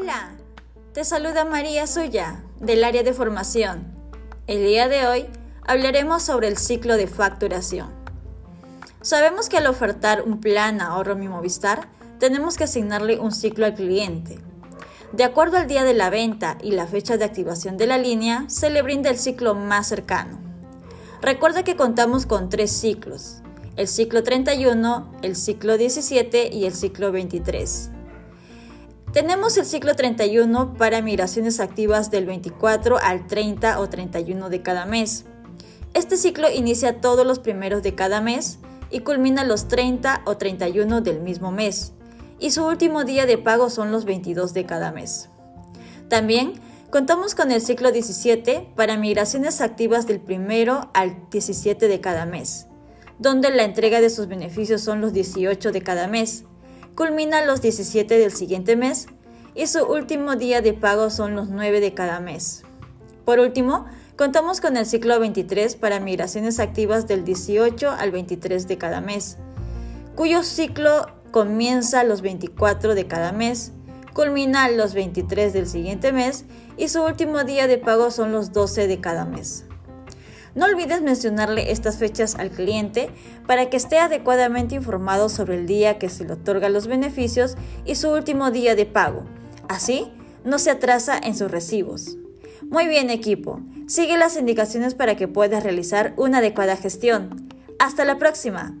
Hola, te saluda María Suya del área de formación. El día de hoy hablaremos sobre el ciclo de facturación. Sabemos que al ofertar un plan ahorro mi Movistar, tenemos que asignarle un ciclo al cliente. De acuerdo al día de la venta y la fecha de activación de la línea, se le brinda el ciclo más cercano. Recuerda que contamos con tres ciclos, el ciclo 31, el ciclo 17 y el ciclo 23. Tenemos el ciclo 31 para migraciones activas del 24 al 30 o 31 de cada mes. Este ciclo inicia todos los primeros de cada mes y culmina los 30 o 31 del mismo mes, y su último día de pago son los 22 de cada mes. También contamos con el ciclo 17 para migraciones activas del 1 al 17 de cada mes, donde la entrega de sus beneficios son los 18 de cada mes culmina los 17 del siguiente mes y su último día de pago son los 9 de cada mes. Por último, contamos con el ciclo 23 para migraciones activas del 18 al 23 de cada mes, cuyo ciclo comienza los 24 de cada mes, culmina los 23 del siguiente mes y su último día de pago son los 12 de cada mes. No olvides mencionarle estas fechas al cliente para que esté adecuadamente informado sobre el día que se le otorga los beneficios y su último día de pago. Así, no se atrasa en sus recibos. Muy bien equipo, sigue las indicaciones para que puedas realizar una adecuada gestión. Hasta la próxima.